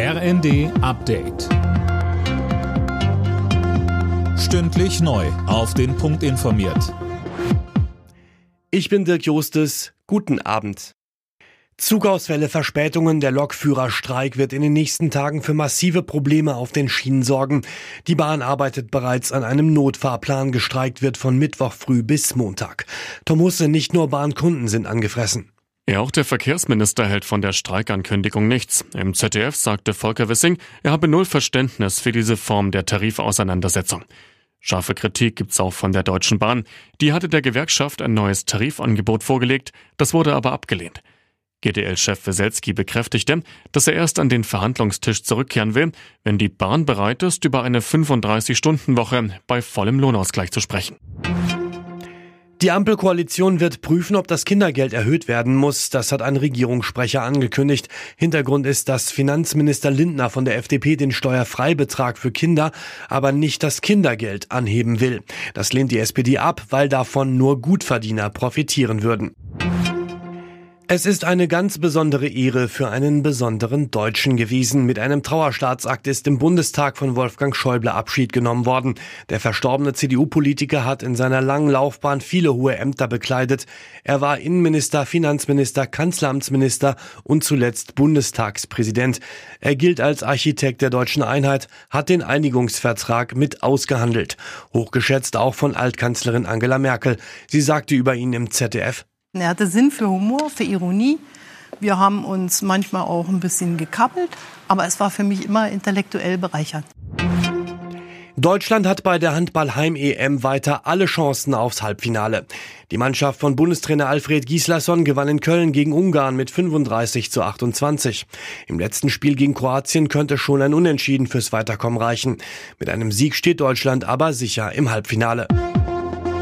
RND Update. Stündlich neu. Auf den Punkt informiert. Ich bin Dirk Jostes. Guten Abend. Zugausfälle, Verspätungen, der Lokführerstreik wird in den nächsten Tagen für massive Probleme auf den Schienen sorgen. Die Bahn arbeitet bereits an einem Notfahrplan. Gestreikt wird von Mittwoch früh bis Montag. Tom Husse, nicht nur Bahnkunden sind angefressen. Ja, auch der Verkehrsminister hält von der Streikankündigung nichts. Im ZDF sagte Volker Wissing, er habe null Verständnis für diese Form der Tarifauseinandersetzung. Scharfe Kritik gibt's auch von der Deutschen Bahn. Die hatte der Gewerkschaft ein neues Tarifangebot vorgelegt, das wurde aber abgelehnt. GDL-Chef Weselski bekräftigte, dass er erst an den Verhandlungstisch zurückkehren will, wenn die Bahn bereit ist, über eine 35-Stunden-Woche bei vollem Lohnausgleich zu sprechen. Die Ampelkoalition wird prüfen, ob das Kindergeld erhöht werden muss. Das hat ein Regierungssprecher angekündigt. Hintergrund ist, dass Finanzminister Lindner von der FDP den Steuerfreibetrag für Kinder, aber nicht das Kindergeld anheben will. Das lehnt die SPD ab, weil davon nur Gutverdiener profitieren würden. Es ist eine ganz besondere Ehre für einen besonderen Deutschen gewesen. Mit einem Trauerstaatsakt ist im Bundestag von Wolfgang Schäuble Abschied genommen worden. Der verstorbene CDU-Politiker hat in seiner langen Laufbahn viele hohe Ämter bekleidet. Er war Innenminister, Finanzminister, Kanzleramtsminister und zuletzt Bundestagspräsident. Er gilt als Architekt der deutschen Einheit, hat den Einigungsvertrag mit ausgehandelt. Hochgeschätzt auch von Altkanzlerin Angela Merkel. Sie sagte über ihn im ZDF, er hatte Sinn für Humor, für Ironie. Wir haben uns manchmal auch ein bisschen gekappelt, aber es war für mich immer intellektuell bereichernd. Deutschland hat bei der Handball-Heim-EM weiter alle Chancen aufs Halbfinale. Die Mannschaft von Bundestrainer Alfred Gislason gewann in Köln gegen Ungarn mit 35 zu 28. Im letzten Spiel gegen Kroatien könnte schon ein Unentschieden fürs Weiterkommen reichen. Mit einem Sieg steht Deutschland aber sicher im Halbfinale.